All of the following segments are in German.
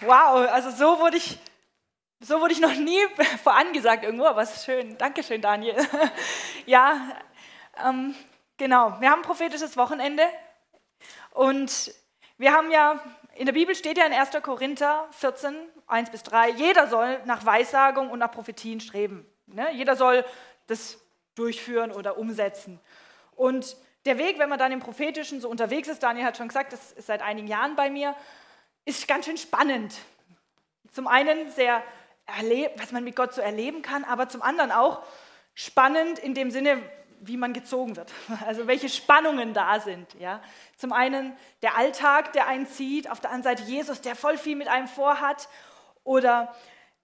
Wow, also so wurde ich, so wurde ich noch nie vorangesagt irgendwo, aber es ist schön. Dankeschön, Daniel. Ja, ähm, genau. Wir haben ein prophetisches Wochenende und wir haben ja, in der Bibel steht ja in 1. Korinther 14, 1 bis 3, jeder soll nach Weissagung und nach Prophetien streben. Ne? Jeder soll das durchführen oder umsetzen. Und der Weg, wenn man dann im Prophetischen so unterwegs ist, Daniel hat schon gesagt, das ist seit einigen Jahren bei mir, ist ganz schön spannend. Zum einen sehr, was man mit Gott so erleben kann, aber zum anderen auch spannend in dem Sinne, wie man gezogen wird. Also welche Spannungen da sind. Ja. Zum einen der Alltag, der einen zieht, auf der anderen Seite Jesus, der voll viel mit einem vorhat. Oder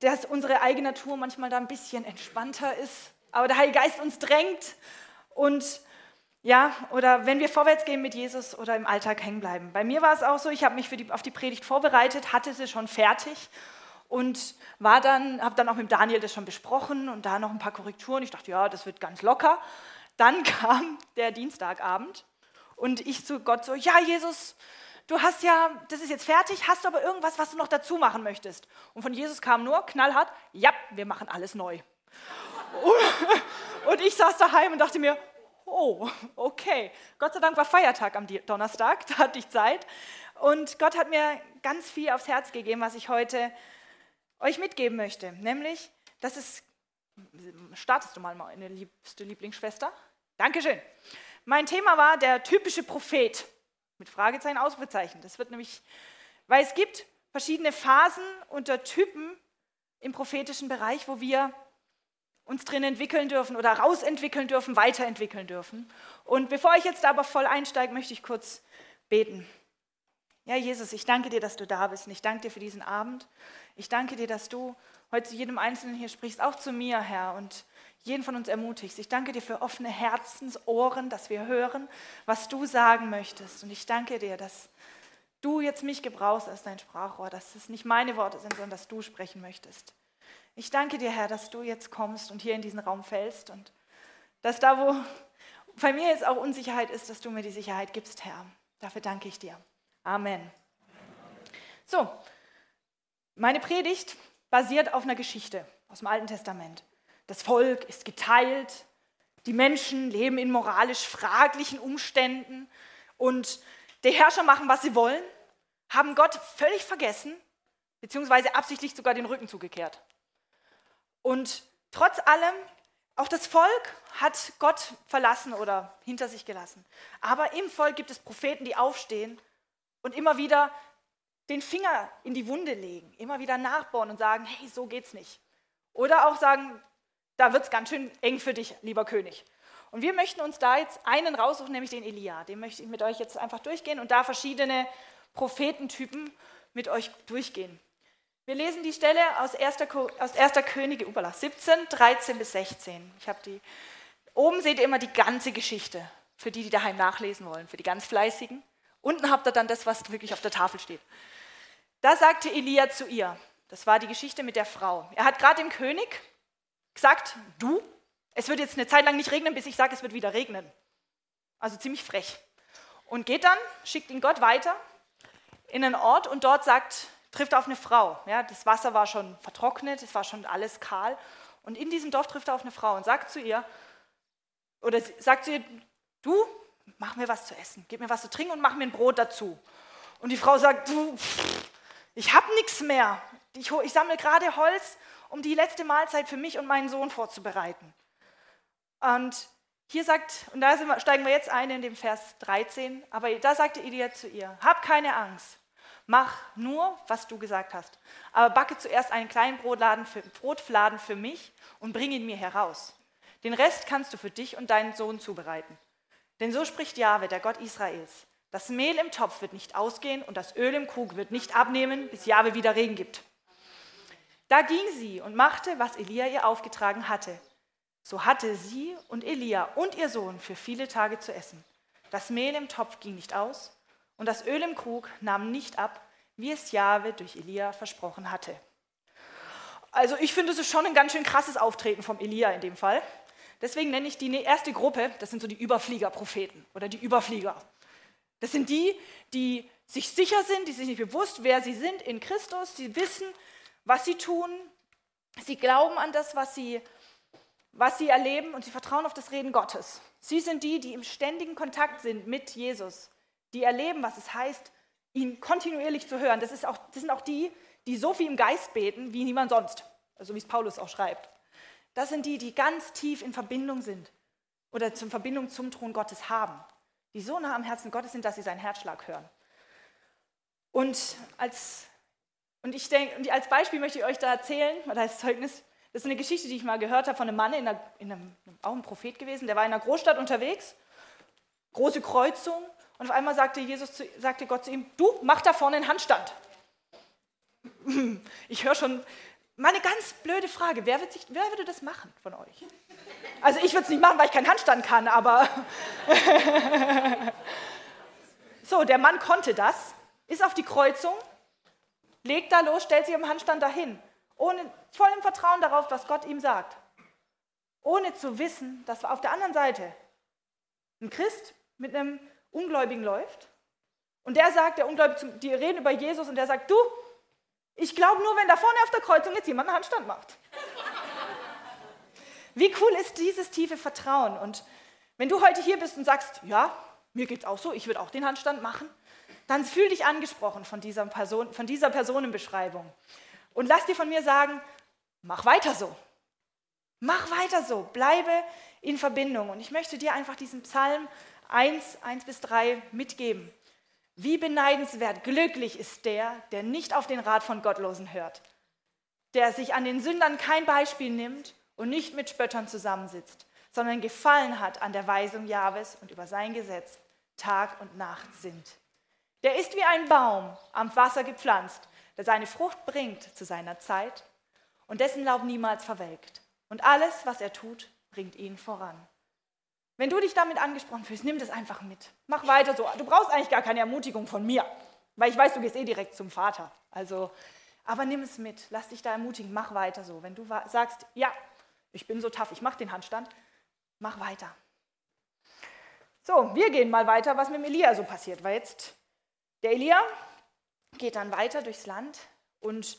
dass unsere eigene Natur manchmal da ein bisschen entspannter ist, aber der Heilige Geist uns drängt und ja, oder wenn wir vorwärts gehen mit Jesus oder im Alltag hängen bleiben. Bei mir war es auch so, ich habe mich die, auf die Predigt vorbereitet, hatte sie schon fertig und war dann, habe dann auch mit Daniel das schon besprochen und da noch ein paar Korrekturen. Ich dachte, ja, das wird ganz locker. Dann kam der Dienstagabend und ich zu Gott so, ja, Jesus, du hast ja, das ist jetzt fertig, hast du aber irgendwas, was du noch dazu machen möchtest? Und von Jesus kam nur knallhart, ja, wir machen alles neu. Und ich saß daheim und dachte mir, oh, okay. Gott sei Dank war Feiertag am Donnerstag, da hatte ich Zeit. Und Gott hat mir ganz viel aufs Herz gegeben, was ich heute euch mitgeben möchte. Nämlich, dass es, startest du mal meine liebste Lieblingsschwester? Dankeschön. Mein Thema war der typische Prophet mit Fragezeichen, Ausrufezeichen. Das wird nämlich, weil es gibt verschiedene Phasen unter Typen im prophetischen Bereich, wo wir uns drin entwickeln dürfen oder rausentwickeln dürfen, weiterentwickeln dürfen. Und bevor ich jetzt aber voll einsteige, möchte ich kurz beten. Ja, Jesus, ich danke dir, dass du da bist und ich danke dir für diesen Abend. Ich danke dir, dass du heute zu jedem Einzelnen hier sprichst, auch zu mir, Herr, und jeden von uns ermutigst. Ich danke dir für offene Herzensohren, dass wir hören, was du sagen möchtest. Und ich danke dir, dass du jetzt mich gebrauchst als dein Sprachrohr, dass es nicht meine Worte sind, sondern dass du sprechen möchtest. Ich danke dir, Herr, dass du jetzt kommst und hier in diesen Raum fällst und dass da, wo bei mir jetzt auch Unsicherheit ist, dass du mir die Sicherheit gibst, Herr. Dafür danke ich dir. Amen. So, meine Predigt basiert auf einer Geschichte aus dem Alten Testament. Das Volk ist geteilt, die Menschen leben in moralisch fraglichen Umständen und die Herrscher machen, was sie wollen, haben Gott völlig vergessen, beziehungsweise absichtlich sogar den Rücken zugekehrt. Und trotz allem, auch das Volk hat Gott verlassen oder hinter sich gelassen. Aber im Volk gibt es Propheten, die aufstehen und immer wieder den Finger in die Wunde legen, immer wieder nachbauen und sagen, hey, so geht's nicht. Oder auch sagen, da wird es ganz schön eng für dich, lieber König. Und wir möchten uns da jetzt einen raussuchen, nämlich den Elia. Den möchte ich mit euch jetzt einfach durchgehen und da verschiedene Prophetentypen mit euch durchgehen. Wir lesen die Stelle aus 1. Aus 1. Könige Upala, 17, 13 bis 16. Ich habe die. Oben seht ihr immer die ganze Geschichte, für die, die daheim nachlesen wollen, für die ganz Fleißigen. Unten habt ihr dann das, was wirklich auf der Tafel steht. Da sagte Elia zu ihr, das war die Geschichte mit der Frau. Er hat gerade dem König gesagt, du, es wird jetzt eine Zeit lang nicht regnen, bis ich sage, es wird wieder regnen. Also ziemlich frech. Und geht dann, schickt ihn Gott weiter in einen Ort und dort sagt trifft auf eine Frau. Ja, das Wasser war schon vertrocknet, es war schon alles kahl. Und in diesem Dorf trifft er auf eine Frau und sagt zu ihr, oder sagt zu ihr, du, mach mir was zu essen, gib mir was zu trinken und mach mir ein Brot dazu. Und die Frau sagt, du, ich habe nichts mehr. Ich, ich sammle gerade Holz, um die letzte Mahlzeit für mich und meinen Sohn vorzubereiten. Und hier sagt, und da wir, steigen wir jetzt ein in dem Vers 13, aber da sagte Elia zu ihr, hab keine Angst, Mach nur, was du gesagt hast. Aber backe zuerst einen kleinen Brotladen für, Brotfladen für mich und bring ihn mir heraus. Den Rest kannst du für dich und deinen Sohn zubereiten. Denn so spricht Jahwe, der Gott Israels. Das Mehl im Topf wird nicht ausgehen und das Öl im Krug wird nicht abnehmen, bis Jahwe wieder Regen gibt. Da ging sie und machte, was Elia ihr aufgetragen hatte. So hatte sie und Elia und ihr Sohn für viele Tage zu essen. Das Mehl im Topf ging nicht aus und das Öl im Krug nahm nicht ab, wie es Jahwe durch Elia versprochen hatte. Also ich finde, es ist schon ein ganz schön krasses Auftreten vom Elia in dem Fall. Deswegen nenne ich die erste Gruppe, das sind so die Überfliegerpropheten oder die Überflieger. Das sind die, die sich sicher sind, die sich nicht bewusst, wer sie sind in Christus. Sie wissen, was sie tun. Sie glauben an das, was sie, was sie erleben und sie vertrauen auf das Reden Gottes. Sie sind die, die im ständigen Kontakt sind mit Jesus, die erleben, was es heißt, ihn kontinuierlich zu hören. Das, ist auch, das sind auch die, die so viel im Geist beten wie niemand sonst, also wie es Paulus auch schreibt. Das sind die, die ganz tief in Verbindung sind oder zur Verbindung zum Thron Gottes haben, die so nah am Herzen Gottes sind, dass sie seinen Herzschlag hören. Und als, und ich denke, als Beispiel möchte ich euch da erzählen, oder als Zeugnis, das ist eine Geschichte, die ich mal gehört habe von einem Mann, in einer, in einem, auch ein Prophet gewesen, der war in einer Großstadt unterwegs, große Kreuzung, und auf einmal sagte, Jesus zu, sagte Gott zu ihm, du, mach da vorne einen Handstand. Ich höre schon, meine ganz blöde Frage, wer, wird sich, wer würde das machen von euch? Also ich würde es nicht machen, weil ich keinen Handstand kann, aber... so, der Mann konnte das, ist auf die Kreuzung, legt da los, stellt sich im Handstand dahin, ohne, voll im Vertrauen darauf, was Gott ihm sagt. Ohne zu wissen, dass auf der anderen Seite ein Christ mit einem Ungläubigen läuft. Und der sagt, der Ungläubige, die reden über Jesus und der sagt, du, ich glaube nur, wenn da vorne auf der Kreuzung jetzt jemand einen Handstand macht. Wie cool ist dieses tiefe Vertrauen? Und wenn du heute hier bist und sagst, ja, mir geht es auch so, ich würde auch den Handstand machen, dann fühl dich angesprochen von dieser, Person, von dieser Personenbeschreibung. Und lass dir von mir sagen, mach weiter so. Mach weiter so, bleibe in Verbindung. Und ich möchte dir einfach diesen Psalm 1, 1 bis 3 mitgeben. Wie beneidenswert, glücklich ist der, der nicht auf den Rat von Gottlosen hört, der sich an den Sündern kein Beispiel nimmt und nicht mit Spöttern zusammensitzt, sondern gefallen hat an der Weisung Jahwes und über sein Gesetz Tag und Nacht sind. Der ist wie ein Baum am Wasser gepflanzt, der seine Frucht bringt zu seiner Zeit und dessen Laub niemals verwelkt. Und alles, was er tut, bringt ihn voran. Wenn du dich damit angesprochen fühlst, nimm das einfach mit. Mach weiter so. Du brauchst eigentlich gar keine Ermutigung von mir, weil ich weiß, du gehst eh direkt zum Vater. Also, aber nimm es mit. Lass dich da ermutigen. Mach weiter so. Wenn du sagst, ja, ich bin so tough, ich mache den Handstand, mach weiter. So, wir gehen mal weiter, was mit dem Elia so passiert. Weil jetzt der Elia geht dann weiter durchs Land und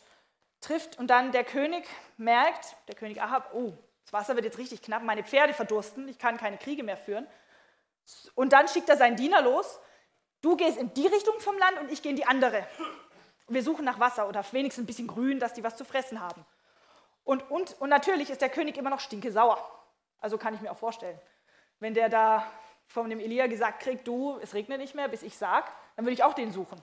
trifft und dann der König merkt, der König Ahab, oh, das Wasser wird jetzt richtig knapp, meine Pferde verdursten, ich kann keine Kriege mehr führen. Und dann schickt er seinen Diener los, du gehst in die Richtung vom Land und ich gehe in die andere. Wir suchen nach Wasser oder wenigstens ein bisschen Grün, dass die was zu fressen haben. Und, und, und natürlich ist der König immer noch stinke sauer. Also kann ich mir auch vorstellen. Wenn der da von dem Elia gesagt kriegt, du, es regnet nicht mehr, bis ich sag, dann würde ich auch den suchen.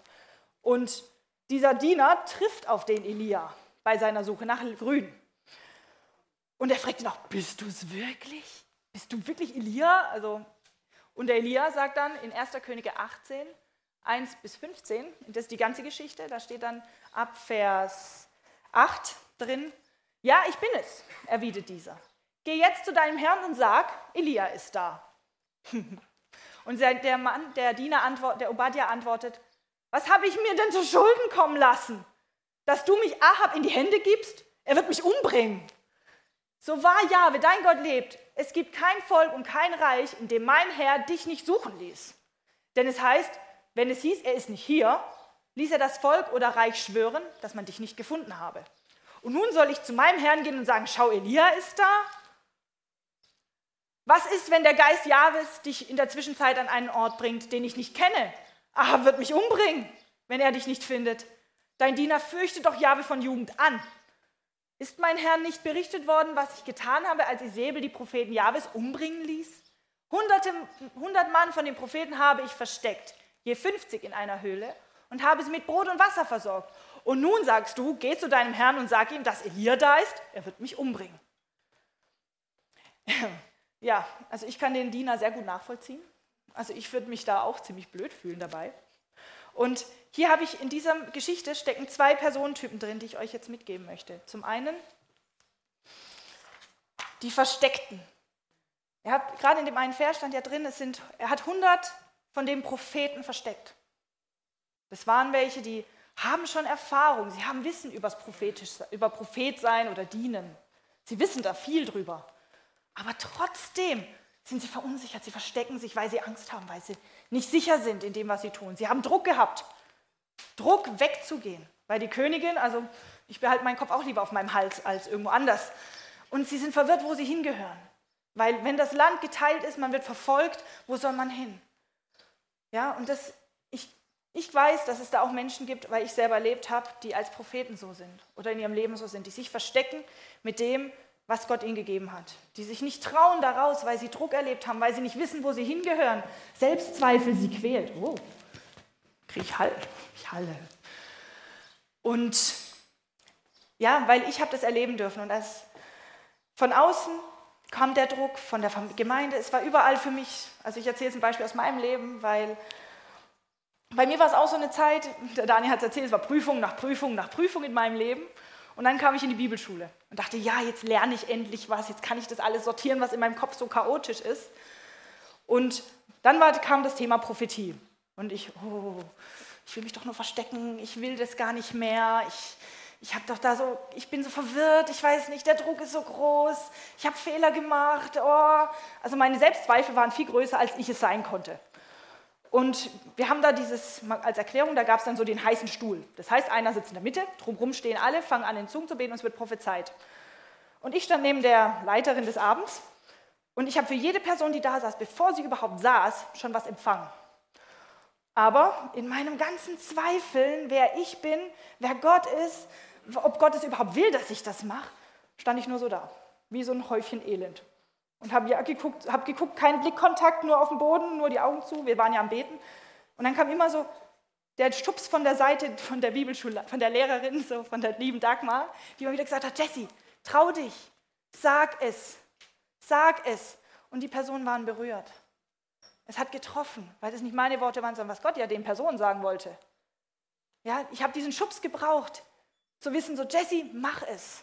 Und dieser Diener trifft auf den Elia bei seiner Suche nach Grün. Und er fragt ihn auch, bist du es wirklich? Bist du wirklich Elia? Also, und der Elia sagt dann in 1. Könige 18, 1 bis 15, das ist die ganze Geschichte, da steht dann ab Vers 8 drin, ja, ich bin es, erwidert dieser. Geh jetzt zu deinem Herrn und sag, Elia ist da. und der, Mann, der Diener, antwort, der Obadja antwortet, was habe ich mir denn zu Schulden kommen lassen, dass du mich Ahab in die Hände gibst? Er wird mich umbringen. So wahr Jahwe, dein Gott lebt, es gibt kein Volk und kein Reich, in dem mein Herr dich nicht suchen ließ. Denn es heißt, wenn es hieß, er ist nicht hier, ließ er das Volk oder Reich schwören, dass man dich nicht gefunden habe. Und nun soll ich zu meinem Herrn gehen und sagen, schau, Elia ist da. Was ist, wenn der Geist Jahwes dich in der Zwischenzeit an einen Ort bringt, den ich nicht kenne? Ahab wird mich umbringen, wenn er dich nicht findet. Dein Diener fürchtet doch Jahwe von Jugend an. Ist mein Herr nicht berichtet worden, was ich getan habe, als Isabel die Propheten Jahwes umbringen ließ? Hunderte, hundert Mann von den Propheten habe ich versteckt, je 50 in einer Höhle, und habe sie mit Brot und Wasser versorgt. Und nun sagst du, geh zu deinem Herrn und sag ihm, dass er hier da ist, er wird mich umbringen. Ja, also ich kann den Diener sehr gut nachvollziehen. Also ich würde mich da auch ziemlich blöd fühlen dabei. Und hier habe ich in dieser Geschichte stecken zwei Personentypen drin, die ich euch jetzt mitgeben möchte. Zum einen die Versteckten. Er hat, gerade in dem einen Vers stand ja drin, es sind, er hat 100 von den Propheten versteckt. Das waren welche, die haben schon Erfahrung, sie haben Wissen übers Prophetisch, über Prophetsein oder Dienen. Sie wissen da viel drüber. Aber trotzdem sind sie verunsichert, sie verstecken sich, weil sie Angst haben, weil sie nicht sicher sind in dem, was sie tun. Sie haben Druck gehabt Druck wegzugehen. Weil die Königin, also ich behalte meinen Kopf auch lieber auf meinem Hals als irgendwo anders. Und sie sind verwirrt, wo sie hingehören. Weil wenn das Land geteilt ist, man wird verfolgt, wo soll man hin? Ja, und das, ich, ich weiß, dass es da auch Menschen gibt, weil ich selber erlebt habe, die als Propheten so sind oder in ihrem Leben so sind, die sich verstecken mit dem, was Gott ihnen gegeben hat. Die sich nicht trauen daraus, weil sie Druck erlebt haben, weil sie nicht wissen, wo sie hingehören. Selbstzweifel sie quält. Oh, ich Hall. Ich halle. Und ja, weil ich habe das erleben dürfen. Und als von außen kam der Druck von der Gemeinde. Es war überall für mich. Also ich erzähle jetzt ein Beispiel aus meinem Leben, weil bei mir war es auch so eine Zeit, der Daniel hat es erzählt, es war Prüfung nach Prüfung nach Prüfung in meinem Leben. Und dann kam ich in die Bibelschule und dachte, ja, jetzt lerne ich endlich was, jetzt kann ich das alles sortieren, was in meinem Kopf so chaotisch ist. Und dann war, kam das Thema Prophetie. Und ich, oh, ich will mich doch nur verstecken, ich will das gar nicht mehr, ich, ich habe doch da so, ich bin so verwirrt, ich weiß nicht, der Druck ist so groß, ich habe Fehler gemacht. Oh. Also meine Selbstzweifel waren viel größer, als ich es sein konnte. Und wir haben da dieses, als Erklärung, da gab es dann so den heißen Stuhl. Das heißt, einer sitzt in der Mitte, drumherum stehen alle, fangen an, in Zungen zu beten und es wird prophezeit. Und ich stand neben der Leiterin des Abends und ich habe für jede Person, die da saß, bevor sie überhaupt saß, schon was empfangen. Aber in meinem ganzen Zweifeln, wer ich bin, wer Gott ist, ob Gott es überhaupt will, dass ich das mache, stand ich nur so da, wie so ein Häufchen Elend. Und habe ja geguckt, hab geguckt, kein Blickkontakt, nur auf dem Boden, nur die Augen zu. Wir waren ja am Beten. Und dann kam immer so der Stups von der Seite von der Bibelschule, von der Lehrerin, so von der lieben Dagmar, die immer wieder gesagt hat: Jessie, trau dich, sag es, sag es. Und die Personen waren berührt. Es hat getroffen, weil es nicht meine Worte waren, sondern was Gott ja den Personen sagen wollte. Ja, ich habe diesen Schubs gebraucht, zu wissen, so Jessie, mach es.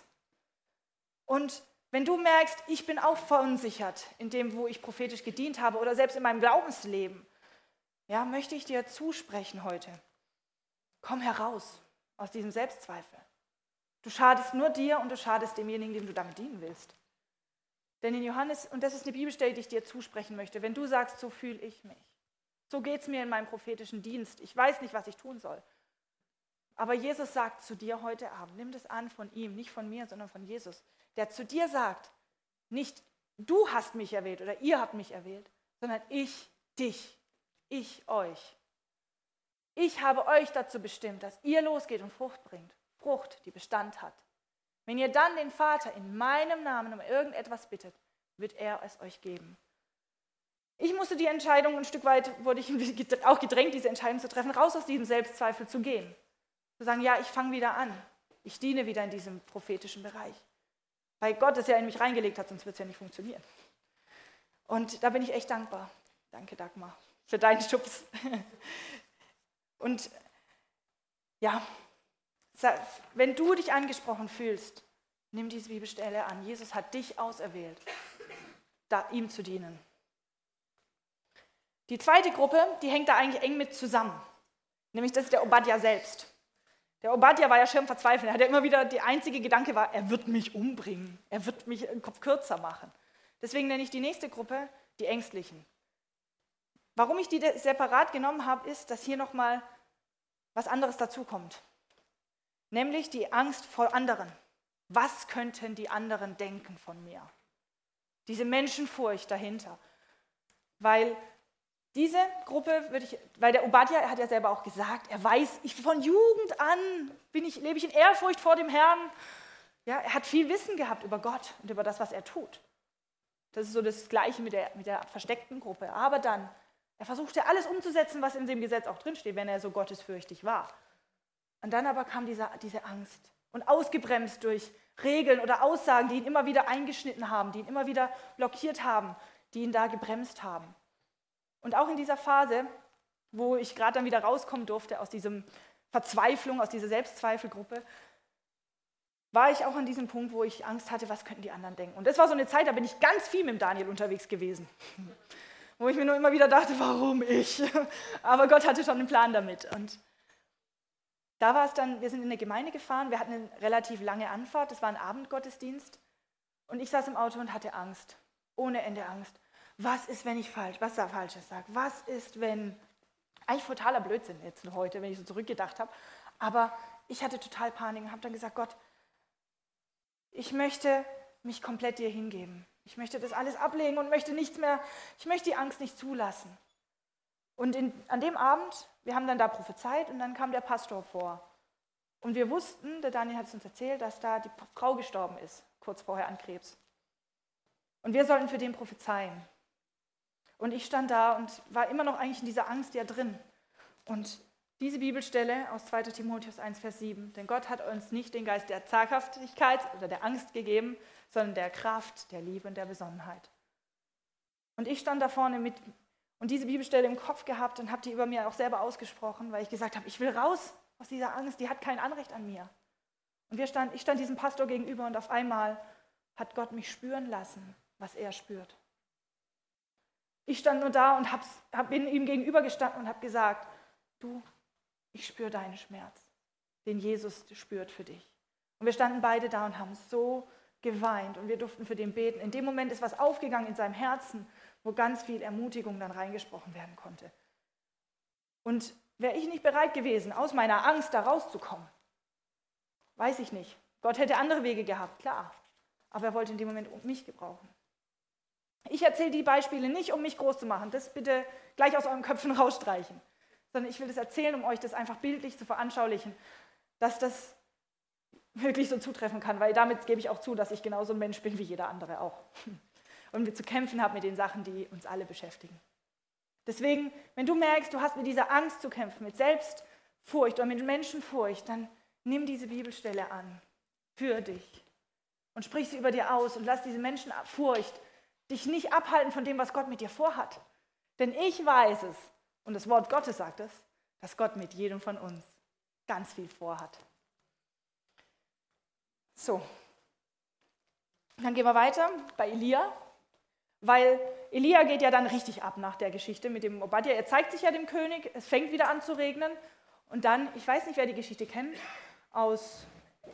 Und wenn du merkst, ich bin auch verunsichert in dem, wo ich prophetisch gedient habe oder selbst in meinem Glaubensleben, ja, möchte ich dir zusprechen heute. Komm heraus aus diesem Selbstzweifel. Du schadest nur dir und du schadest demjenigen, dem du damit dienen willst. Denn in Johannes, und das ist eine Bibelstelle, die ich dir zusprechen möchte, wenn du sagst, so fühle ich mich, so geht es mir in meinem prophetischen Dienst, ich weiß nicht, was ich tun soll. Aber Jesus sagt zu dir heute Abend, nimm das an von ihm, nicht von mir, sondern von Jesus der zu dir sagt, nicht du hast mich erwählt oder ihr habt mich erwählt, sondern ich dich, ich euch. Ich habe euch dazu bestimmt, dass ihr losgeht und Frucht bringt. Frucht, die Bestand hat. Wenn ihr dann den Vater in meinem Namen um irgendetwas bittet, wird er es euch geben. Ich musste die Entscheidung, ein Stück weit wurde ich auch gedrängt, diese Entscheidung zu treffen, raus aus diesem Selbstzweifel zu gehen. Zu sagen, ja, ich fange wieder an. Ich diene wieder in diesem prophetischen Bereich. Weil Gott es ja in mich reingelegt hat, sonst wird es ja nicht funktionieren. Und da bin ich echt dankbar. Danke, Dagmar, für deinen Schubs. Und ja, wenn du dich angesprochen fühlst, nimm diese Bibelstelle an. Jesus hat dich auserwählt, da, ihm zu dienen. Die zweite Gruppe, die hängt da eigentlich eng mit zusammen. Nämlich das ist der Obadja selbst. Der Obadja war ja schön verzweifelt. Er hatte immer wieder, der einzige Gedanke war, er wird mich umbringen. Er wird mich den Kopf kürzer machen. Deswegen nenne ich die nächste Gruppe die Ängstlichen. Warum ich die separat genommen habe, ist, dass hier nochmal was anderes dazukommt. Nämlich die Angst vor anderen. Was könnten die anderen denken von mir? Diese Menschenfurcht dahinter. Weil diese Gruppe würde ich, weil der Obadja hat ja selber auch gesagt, er weiß, ich von Jugend an bin ich, lebe ich in Ehrfurcht vor dem Herrn. Ja, er hat viel Wissen gehabt über Gott und über das, was er tut. Das ist so das Gleiche mit der, mit der versteckten Gruppe. Aber dann, er versuchte alles umzusetzen, was in dem Gesetz auch drinsteht, wenn er so gottesfürchtig war. Und dann aber kam diese, diese Angst und ausgebremst durch Regeln oder Aussagen, die ihn immer wieder eingeschnitten haben, die ihn immer wieder blockiert haben, die ihn da gebremst haben. Und auch in dieser Phase, wo ich gerade dann wieder rauskommen durfte aus dieser Verzweiflung, aus dieser Selbstzweifelgruppe, war ich auch an diesem Punkt, wo ich Angst hatte, was könnten die anderen denken. Und das war so eine Zeit, da bin ich ganz viel mit Daniel unterwegs gewesen. wo ich mir nur immer wieder dachte, warum ich? Aber Gott hatte schon einen Plan damit. Und da war es dann, wir sind in eine Gemeinde gefahren, wir hatten eine relativ lange Anfahrt, das war ein Abendgottesdienst. Und ich saß im Auto und hatte Angst, ohne Ende Angst was ist, wenn ich falsch, was da Falsches sage? Was ist, wenn Eigentlich totaler Blödsinn jetzt heute, wenn ich so zurückgedacht habe. Aber ich hatte total Panik und habe dann gesagt, Gott, ich möchte mich komplett dir hingeben. Ich möchte das alles ablegen und möchte nichts mehr, ich möchte die Angst nicht zulassen. Und in, an dem Abend, wir haben dann da prophezeit und dann kam der Pastor vor. Und wir wussten, der Daniel hat es uns erzählt, dass da die Frau gestorben ist, kurz vorher an Krebs. Und wir sollten für den prophezeien. Und ich stand da und war immer noch eigentlich in dieser Angst ja drin. Und diese Bibelstelle aus 2 Timotheus 1, Vers 7, denn Gott hat uns nicht den Geist der Zaghaftigkeit oder der Angst gegeben, sondern der Kraft, der Liebe und der Besonnenheit. Und ich stand da vorne mit und diese Bibelstelle im Kopf gehabt und habe die über mir auch selber ausgesprochen, weil ich gesagt habe, ich will raus aus dieser Angst, die hat kein Anrecht an mir. Und wir stand, ich stand diesem Pastor gegenüber und auf einmal hat Gott mich spüren lassen, was er spürt. Ich stand nur da und hab, hab, bin ihm gegenübergestanden und habe gesagt, du, ich spüre deinen Schmerz, den Jesus spürt für dich. Und wir standen beide da und haben so geweint und wir durften für den beten. In dem Moment ist was aufgegangen in seinem Herzen, wo ganz viel Ermutigung dann reingesprochen werden konnte. Und wäre ich nicht bereit gewesen, aus meiner Angst da rauszukommen, weiß ich nicht. Gott hätte andere Wege gehabt, klar. Aber er wollte in dem Moment mich gebrauchen. Ich erzähle die Beispiele nicht, um mich groß zu machen. Das bitte gleich aus euren Köpfen rausstreichen. Sondern ich will das erzählen, um euch das einfach bildlich zu veranschaulichen, dass das wirklich so zutreffen kann. Weil damit gebe ich auch zu, dass ich genauso ein Mensch bin wie jeder andere auch. Und wir zu kämpfen haben mit den Sachen, die uns alle beschäftigen. Deswegen, wenn du merkst, du hast mit dieser Angst zu kämpfen, mit Selbstfurcht oder mit Menschenfurcht, dann nimm diese Bibelstelle an für dich und sprich sie über dir aus und lass diese Menschenfurcht dich nicht abhalten von dem, was Gott mit dir vorhat. Denn ich weiß es, und das Wort Gottes sagt es, dass Gott mit jedem von uns ganz viel vorhat. So, dann gehen wir weiter bei Elia, weil Elia geht ja dann richtig ab nach der Geschichte mit dem Obadja. Er zeigt sich ja dem König, es fängt wieder an zu regnen und dann, ich weiß nicht, wer die Geschichte kennt, aus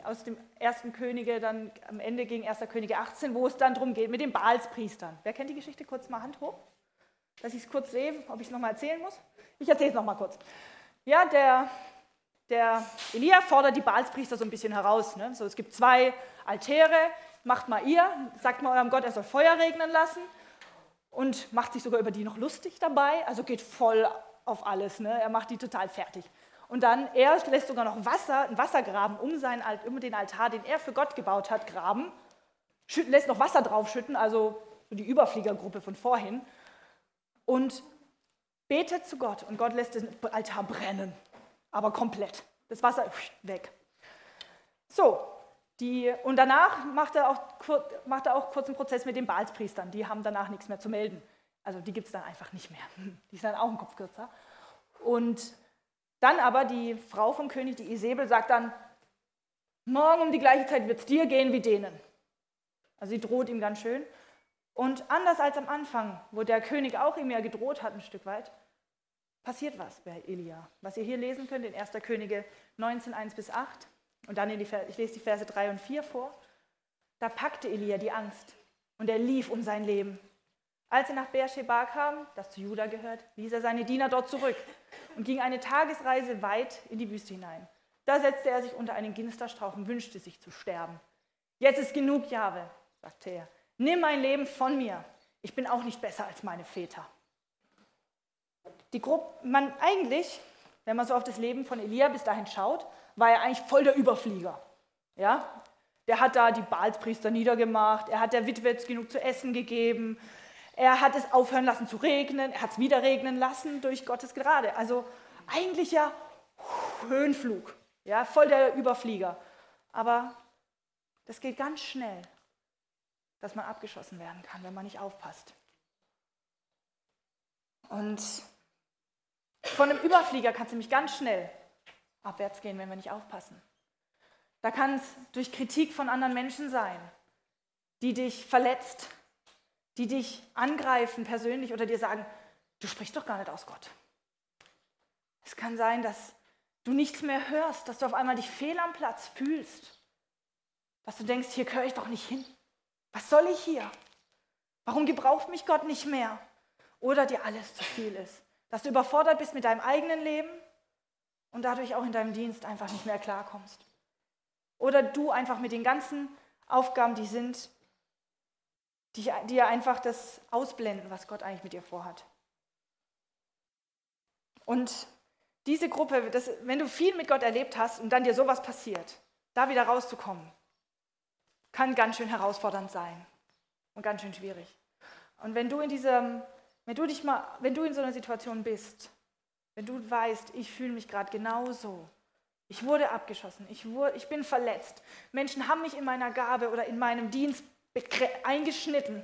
aus dem ersten Könige, dann am Ende gegen 1. Könige 18, wo es dann darum geht mit den Baalspriestern. Wer kennt die Geschichte? Kurz mal Hand hoch, dass ich es kurz sehe, ob ich es nochmal erzählen muss. Ich erzähle es nochmal kurz. Ja, der, der Elia fordert die Baalspriester so ein bisschen heraus. Ne? So, es gibt zwei Altäre, macht mal ihr, sagt mal eurem Gott, er soll Feuer regnen lassen und macht sich sogar über die noch lustig dabei, also geht voll auf alles. Ne? Er macht die total fertig. Und dann, er lässt sogar noch Wasser, einen Wassergraben um, seinen, um den Altar, den er für Gott gebaut hat, graben. Lässt noch Wasser draufschütten, also so die Überfliegergruppe von vorhin. Und betet zu Gott und Gott lässt den Altar brennen. Aber komplett. Das Wasser weg. So, die, und danach macht er, auch, macht er auch kurz einen Prozess mit den Baalspriestern. Die haben danach nichts mehr zu melden. Also die gibt es dann einfach nicht mehr. Die sind dann auch ein Kopf kürzer. Und dann aber die Frau vom König, die Isabel, sagt dann, morgen um die gleiche Zeit wird es dir gehen wie denen. Also sie droht ihm ganz schön. Und anders als am Anfang, wo der König auch ihm ja gedroht hat ein Stück weit, passiert was bei Elia. Was ihr hier lesen könnt in 1. Könige 19, 1 bis 8 und dann in die, ich lese die Verse 3 und 4 vor. Da packte Elia die Angst und er lief um sein Leben. Als er nach Beersheba kam, das zu Juda gehört, ließ er seine Diener dort zurück und ging eine Tagesreise weit in die Wüste hinein. Da setzte er sich unter einen Ginsterstrauch und wünschte sich zu sterben. Jetzt ist genug, Jahwe, sagte er. Nimm mein Leben von mir. Ich bin auch nicht besser als meine Väter. Die Gruppe, man eigentlich, wenn man so auf das Leben von Elia bis dahin schaut, war er eigentlich voll der Überflieger. Ja? Der hat da die Baalspriester niedergemacht, er hat der Witwe genug zu essen gegeben, er hat es aufhören lassen zu regnen, er hat es wieder regnen lassen durch Gottes Gnade. Also eigentlich ja Höhenflug, ja, voll der Überflieger. Aber das geht ganz schnell, dass man abgeschossen werden kann, wenn man nicht aufpasst. Und von einem Überflieger kann es nämlich ganz schnell abwärts gehen, wenn wir nicht aufpassen. Da kann es durch Kritik von anderen Menschen sein, die dich verletzt, die dich angreifen persönlich oder dir sagen, du sprichst doch gar nicht aus Gott. Es kann sein, dass du nichts mehr hörst, dass du auf einmal dich fehl am Platz fühlst, dass du denkst, hier gehöre ich doch nicht hin. Was soll ich hier? Warum gebraucht mich Gott nicht mehr? Oder dir alles zu viel ist, Dass du überfordert bist mit deinem eigenen Leben und dadurch auch in deinem Dienst einfach nicht mehr klarkommst. Oder du einfach mit den ganzen Aufgaben, die sind, die, die ja einfach das ausblenden, was Gott eigentlich mit dir vorhat. Und diese Gruppe, das, wenn du viel mit Gott erlebt hast und dann dir sowas passiert, da wieder rauszukommen, kann ganz schön herausfordernd sein und ganz schön schwierig. Und wenn du in diesem, wenn du dich mal, wenn du in so einer Situation bist, wenn du weißt, ich fühle mich gerade genauso, ich wurde abgeschossen, ich, wurde, ich bin verletzt, Menschen haben mich in meiner Gabe oder in meinem Dienst eingeschnitten,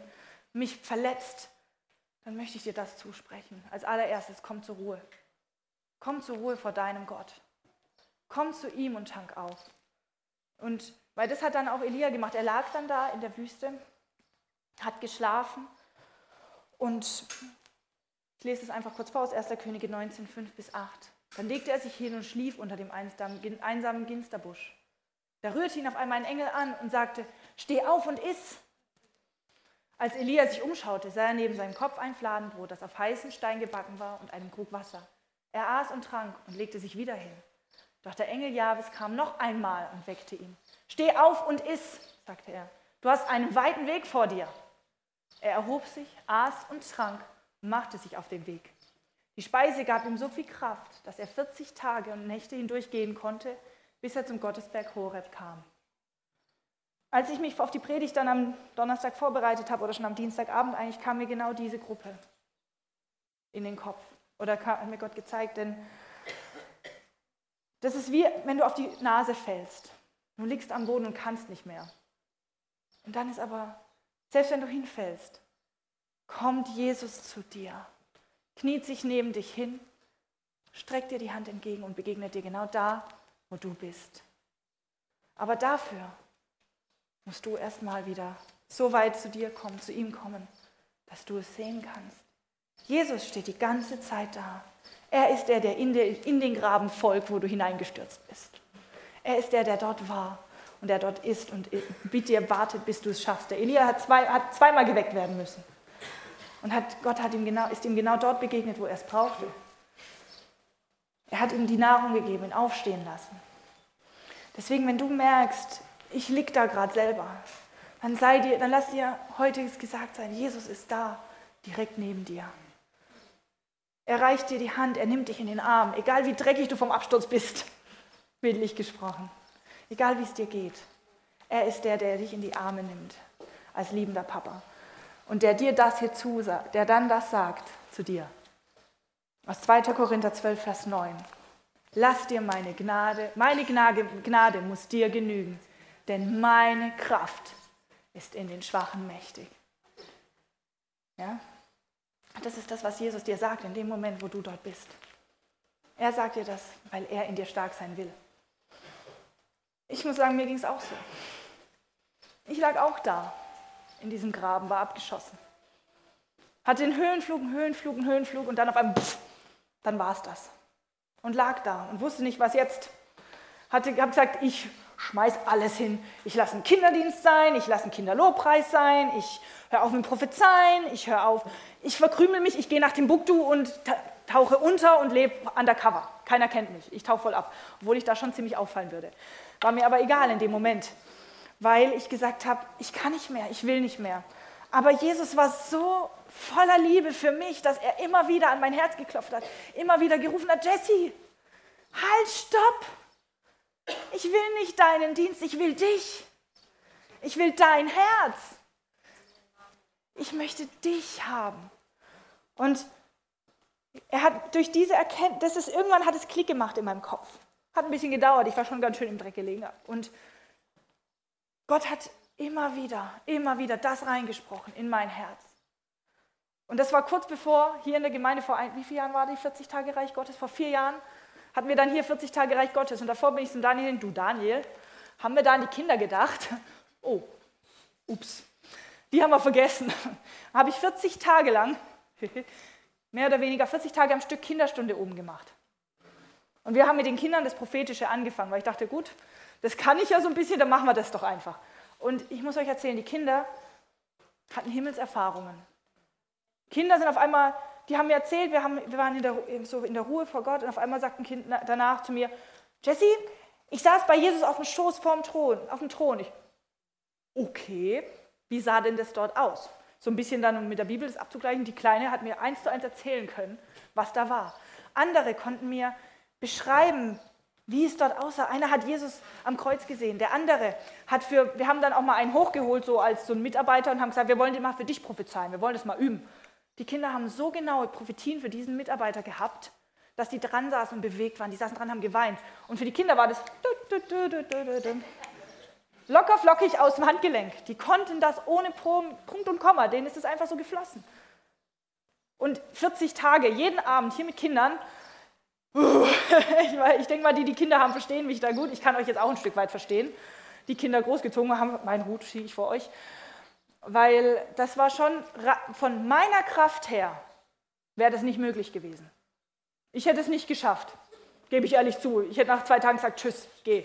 mich verletzt, dann möchte ich dir das zusprechen. Als allererstes, komm zur Ruhe. Komm zur Ruhe vor deinem Gott. Komm zu ihm und tank auf. Und weil das hat dann auch Elia gemacht. Er lag dann da in der Wüste, hat geschlafen und ich lese es einfach kurz vor aus 1. Könige 19, 5 bis 8. Dann legte er sich hin und schlief unter dem einsamen Ginsterbusch. Da rührte ihn auf einmal ein Engel an und sagte, steh auf und iss. Als Elia sich umschaute, sah er neben seinem Kopf ein Fladenbrot, das auf heißen Stein gebacken war, und einen Krug Wasser. Er aß und trank und legte sich wieder hin. Doch der Engel Jahwes kam noch einmal und weckte ihn. Steh auf und iss, sagte er. Du hast einen weiten Weg vor dir. Er erhob sich, aß und trank machte sich auf den Weg. Die Speise gab ihm so viel Kraft, dass er 40 Tage und Nächte hindurch gehen konnte, bis er zum Gottesberg Horeb kam. Als ich mich auf die Predigt dann am Donnerstag vorbereitet habe oder schon am Dienstagabend, eigentlich kam mir genau diese Gruppe in den Kopf oder hat mir Gott gezeigt, denn das ist wie, wenn du auf die Nase fällst. Du liegst am Boden und kannst nicht mehr. Und dann ist aber, selbst wenn du hinfällst, kommt Jesus zu dir, kniet sich neben dich hin, streckt dir die Hand entgegen und begegnet dir genau da, wo du bist. Aber dafür musst du erstmal wieder so weit zu dir kommen, zu ihm kommen, dass du es sehen kannst. Jesus steht die ganze Zeit da. Er ist der, der in, den Graben folgt, wo du hineingestürzt bist. Er ist der, der dort war und der dort ist und mit dir wartet, bis du es schaffst. Der Elia hat, zwei, hat zweimal geweckt werden müssen. Und hat, Gott hat ihm genau, ist ihm genau dort begegnet, wo er es brauchte. Er hat ihm die Nahrung gegeben, ihn aufstehen lassen. Deswegen, wenn du merkst, ich lieg da gerade selber, dann, sei dir, dann lass dir heute gesagt sein, Jesus ist da, direkt neben dir. Er reicht dir die Hand, er nimmt dich in den Arm, egal wie dreckig du vom Absturz bist, bildlich gesprochen. Egal wie es dir geht. Er ist der, der dich in die Arme nimmt, als liebender Papa. Und der dir das hier zusagt, der dann das sagt zu dir. Aus 2. Korinther 12, Vers 9. Lass dir meine Gnade, meine Gnade, Gnade muss dir genügen, denn meine Kraft ist in den Schwachen mächtig. Ja? Das ist das, was Jesus dir sagt in dem Moment, wo du dort bist. Er sagt dir das, weil er in dir stark sein will. Ich muss sagen, mir ging es auch so. Ich lag auch da, in diesem Graben, war abgeschossen. Hatte einen Höhenflug, Höhenflug, Höhenflug und dann auf einmal, pff, dann war es das. Und lag da und wusste nicht, was jetzt. Hatte gesagt, ich schmeiß alles hin. Ich lasse einen Kinderdienst sein, ich lasse einen Kinderlobpreis sein, ich höre auf mit Prophezeien, ich höre auf, ich verkrümel mich, ich gehe nach Timbuktu und tauche unter und lebe undercover. Keiner kennt mich, ich tauche voll ab, obwohl ich da schon ziemlich auffallen würde. War mir aber egal in dem Moment, weil ich gesagt habe, ich kann nicht mehr, ich will nicht mehr. Aber Jesus war so voller Liebe für mich, dass er immer wieder an mein Herz geklopft hat, immer wieder gerufen hat, Jesse, halt, stopp, ich will nicht deinen Dienst, ich will dich. Ich will dein Herz. Ich möchte dich haben. Und er hat durch diese Erkenntnis, irgendwann hat es Klick gemacht in meinem Kopf. Hat ein bisschen gedauert, ich war schon ganz schön im Dreck gelegen. Und Gott hat immer wieder, immer wieder das reingesprochen in mein Herz. Und das war kurz bevor, hier in der Gemeinde vor, ein, wie vielen Jahren war die 40 Tage Reich Gottes? Vor vier Jahren hatten wir dann hier 40 Tage Reich Gottes. Und davor bin ich zum Daniel hin, du Daniel, haben wir da an die Kinder gedacht? Oh, ups, die haben wir vergessen. habe ich 40 Tage lang, mehr oder weniger 40 Tage am Stück Kinderstunde oben gemacht. Und wir haben mit den Kindern das Prophetische angefangen, weil ich dachte, gut, das kann ich ja so ein bisschen, dann machen wir das doch einfach. Und ich muss euch erzählen, die Kinder hatten Himmelserfahrungen. Kinder sind auf einmal die haben mir erzählt, wir, haben, wir waren in der, so in der Ruhe vor Gott und auf einmal sagt ein Kind danach zu mir, Jesse, ich saß bei Jesus auf dem Schoß vorm Thron, auf dem Thron. Ich, okay, wie sah denn das dort aus? So ein bisschen dann, um mit der Bibel das abzugleichen, die Kleine hat mir eins zu eins erzählen können, was da war. Andere konnten mir beschreiben, wie es dort aussah. Einer hat Jesus am Kreuz gesehen, der andere hat für, wir haben dann auch mal einen hochgeholt, so als so ein Mitarbeiter und haben gesagt, wir wollen den mal für dich prophezeien, wir wollen das mal üben. Die Kinder haben so genaue Prophetien für diesen Mitarbeiter gehabt, dass die dran saßen und bewegt waren. Die saßen dran, haben geweint. Und für die Kinder war das locker flockig aus dem Handgelenk. Die konnten das ohne Punkt und Komma. Denen ist es einfach so geflossen. Und 40 Tage, jeden Abend hier mit Kindern. Ich denke mal, die, die Kinder haben, verstehen mich da gut. Ich kann euch jetzt auch ein Stück weit verstehen. Die Kinder großgezogen haben, mein Hut schieße ich vor euch weil das war schon von meiner Kraft her, wäre das nicht möglich gewesen. Ich hätte es nicht geschafft, gebe ich ehrlich zu. Ich hätte nach zwei Tagen gesagt, tschüss, geh.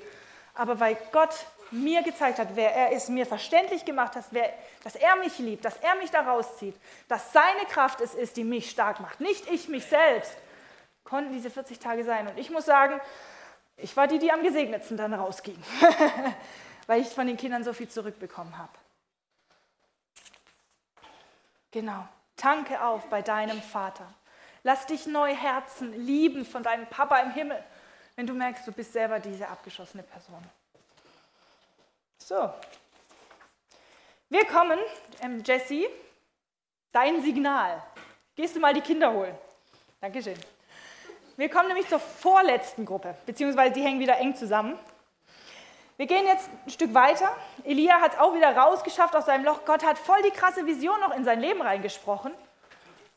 Aber weil Gott mir gezeigt hat, wer er ist, mir verständlich gemacht hat, wer, dass er mich liebt, dass er mich da rauszieht, dass seine Kraft es ist, die mich stark macht, nicht ich mich selbst, konnten diese 40 Tage sein. Und ich muss sagen, ich war die, die am gesegnetsten dann rausging, weil ich von den Kindern so viel zurückbekommen habe. Genau. Tanke auf bei deinem Vater. Lass dich neu Herzen lieben von deinem Papa im Himmel, wenn du merkst, du bist selber diese abgeschossene Person. So. Wir kommen, ähm, Jesse, dein Signal. Gehst du mal die Kinder holen? Dankeschön. Wir kommen nämlich zur vorletzten Gruppe, beziehungsweise die hängen wieder eng zusammen. Wir gehen jetzt ein Stück weiter. Elia hat es auch wieder rausgeschafft aus seinem Loch. Gott hat voll die krasse Vision noch in sein Leben reingesprochen.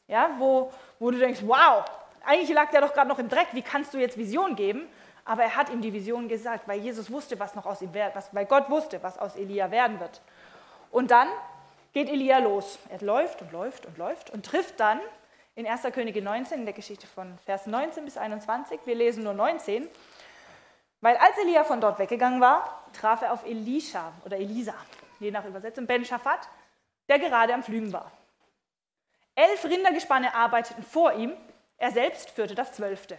Ja, wo, wo du denkst, wow, eigentlich lag der doch gerade noch im Dreck. Wie kannst du jetzt Vision geben? Aber er hat ihm die Vision gesagt, weil Jesus wusste, was noch aus ihm wird, weil Gott wusste, was aus Elia werden wird. Und dann geht Elia los. Er läuft und läuft und läuft und trifft dann in 1. Könige 19, in der Geschichte von Vers 19 bis 21, wir lesen nur 19, weil als Elia von dort weggegangen war, traf er auf Elisha oder Elisa, je nach Übersetzung, Ben Shaphat, der gerade am Flügen war. Elf Rindergespanne arbeiteten vor ihm, er selbst führte das zwölfte.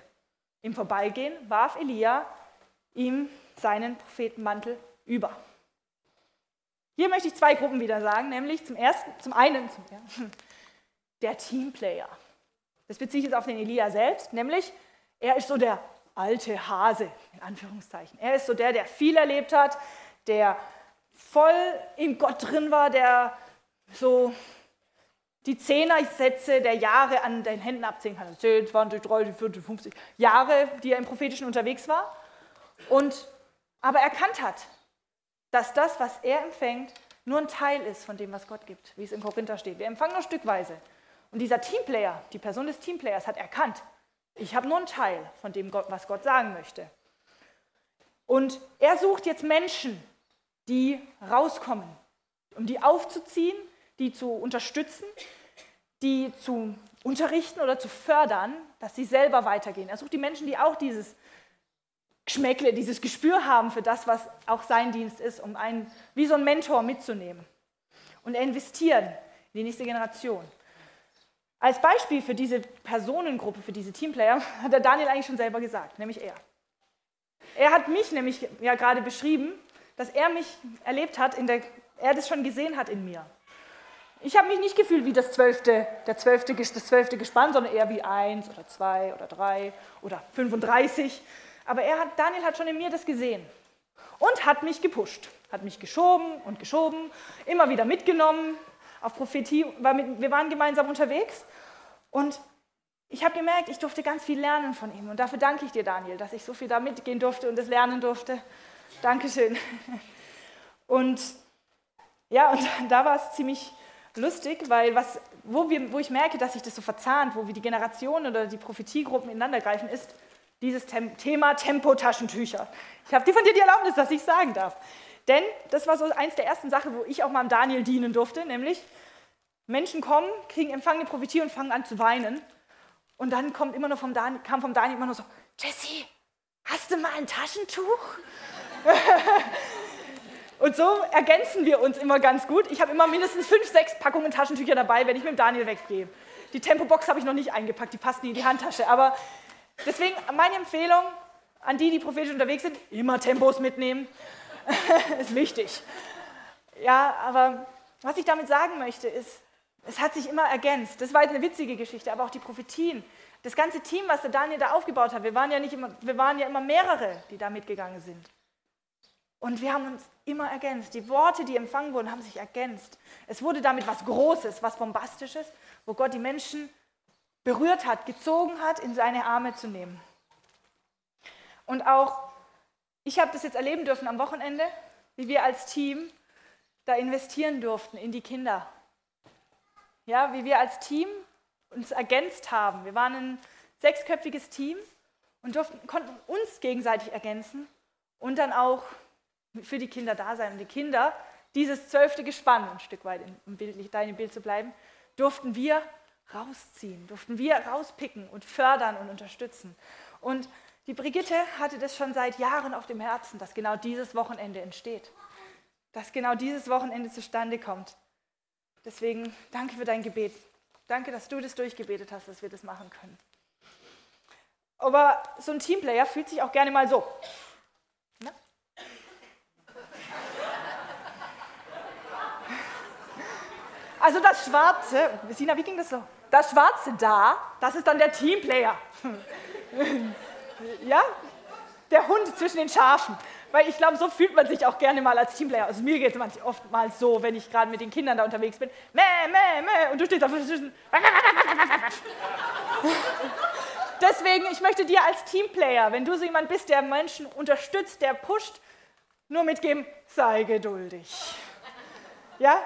Im Vorbeigehen warf Elia ihm seinen Prophetenmantel über. Hier möchte ich zwei Gruppen wieder sagen, nämlich zum ersten, zum einen ja, der Teamplayer. Das beziehe ich jetzt auf den Elia selbst, nämlich er ist so der alte Hase, in Anführungszeichen. Er ist so der, der viel erlebt hat, der voll in Gott drin war, der so die Zehnersätze der Jahre an den Händen abzählen kann. 10, 20, 30, 40, 50 Jahre, die er im Prophetischen unterwegs war. Und aber erkannt hat, dass das, was er empfängt, nur ein Teil ist von dem, was Gott gibt, wie es in Korinther steht. Wir empfangen nur stückweise. Und dieser Teamplayer, die Person des Teamplayers hat erkannt, ich habe nur einen Teil von dem, was Gott sagen möchte. Und er sucht jetzt Menschen, die rauskommen, um die aufzuziehen, die zu unterstützen, die zu unterrichten oder zu fördern, dass sie selber weitergehen. Er sucht die Menschen, die auch dieses Geschmäckle, dieses Gespür haben für das, was auch sein Dienst ist, um einen wie so ein Mentor mitzunehmen. Und er investiert in die nächste Generation. Als Beispiel für diese Personengruppe, für diese Teamplayer, hat der Daniel eigentlich schon selber gesagt, nämlich er. Er hat mich nämlich ja gerade beschrieben, dass er mich erlebt hat, in der, er das schon gesehen hat in mir. Ich habe mich nicht gefühlt wie das zwölfte, der zwölfte, das zwölfte Gespann, sondern eher wie eins oder zwei oder drei oder 35. Aber er hat, Daniel hat schon in mir das gesehen und hat mich gepusht, hat mich geschoben und geschoben, immer wieder mitgenommen, auf Prophetie, wir waren gemeinsam unterwegs und ich habe gemerkt, ich durfte ganz viel lernen von ihm. Und dafür danke ich dir, Daniel, dass ich so viel da mitgehen durfte und das lernen durfte. Dankeschön. Und ja, und da war es ziemlich lustig, weil was, wo, wir, wo ich merke, dass sich das so verzahnt, wo wir die Generationen oder die Prophetiegruppen ineinander greifen, ist dieses Thema Tempotaschentücher. Ich habe die von dir die Erlaubnis, dass ich sagen darf. Denn das war so eins der ersten Sachen, wo ich auch mal Daniel dienen durfte, nämlich Menschen kommen, kriegen Empfang der Prophetie und fangen an zu weinen. Und dann kommt immer nur vom Daniel, kam vom Daniel immer nur so, Jesse, hast du mal ein Taschentuch? und so ergänzen wir uns immer ganz gut. Ich habe immer mindestens fünf, sechs Packungen Taschentücher dabei, wenn ich mit dem Daniel weggehe. Die Tempobox habe ich noch nicht eingepackt, die passt nie in die Handtasche. Aber deswegen meine Empfehlung an die, die prophetisch unterwegs sind, immer Tempos mitnehmen. Ist wichtig. Ja, aber was ich damit sagen möchte, ist, es hat sich immer ergänzt. Das war jetzt eine witzige Geschichte, aber auch die Prophetien. Das ganze Team, was der Daniel da aufgebaut hat, wir waren ja, nicht immer, wir waren ja immer mehrere, die da mitgegangen sind. Und wir haben uns immer ergänzt. Die Worte, die empfangen wurden, haben sich ergänzt. Es wurde damit was Großes, was Bombastisches, wo Gott die Menschen berührt hat, gezogen hat, in seine Arme zu nehmen. Und auch, ich habe das jetzt erleben dürfen am Wochenende, wie wir als Team da investieren durften in die Kinder. Ja, wie wir als Team uns ergänzt haben. Wir waren ein sechsköpfiges Team und durften, konnten uns gegenseitig ergänzen und dann auch für die Kinder da sein. Und die Kinder, dieses zwölfte Gespann, ein Stück weit um bildlich dein Bild zu bleiben, durften wir rausziehen, durften wir rauspicken und fördern und unterstützen. Und die Brigitte hatte das schon seit Jahren auf dem Herzen, dass genau dieses Wochenende entsteht, dass genau dieses Wochenende zustande kommt. Deswegen danke für dein Gebet. Danke, dass du das durchgebetet hast, dass wir das machen können. Aber so ein Teamplayer fühlt sich auch gerne mal so. Na? Also das Schwarze, Sina, wie ging das so? Das Schwarze da, das ist dann der Teamplayer. ja? Der Hund zwischen den Schafen. Weil ich glaube, so fühlt man sich auch gerne mal als Teamplayer. Also mir geht es oftmals so, wenn ich gerade mit den Kindern da unterwegs bin. Mäh, mäh, mäh. Und du stehst da zwischen. Deswegen, ich möchte dir als Teamplayer, wenn du so jemand bist, der Menschen unterstützt, der pusht, nur mitgeben, sei geduldig. Ja?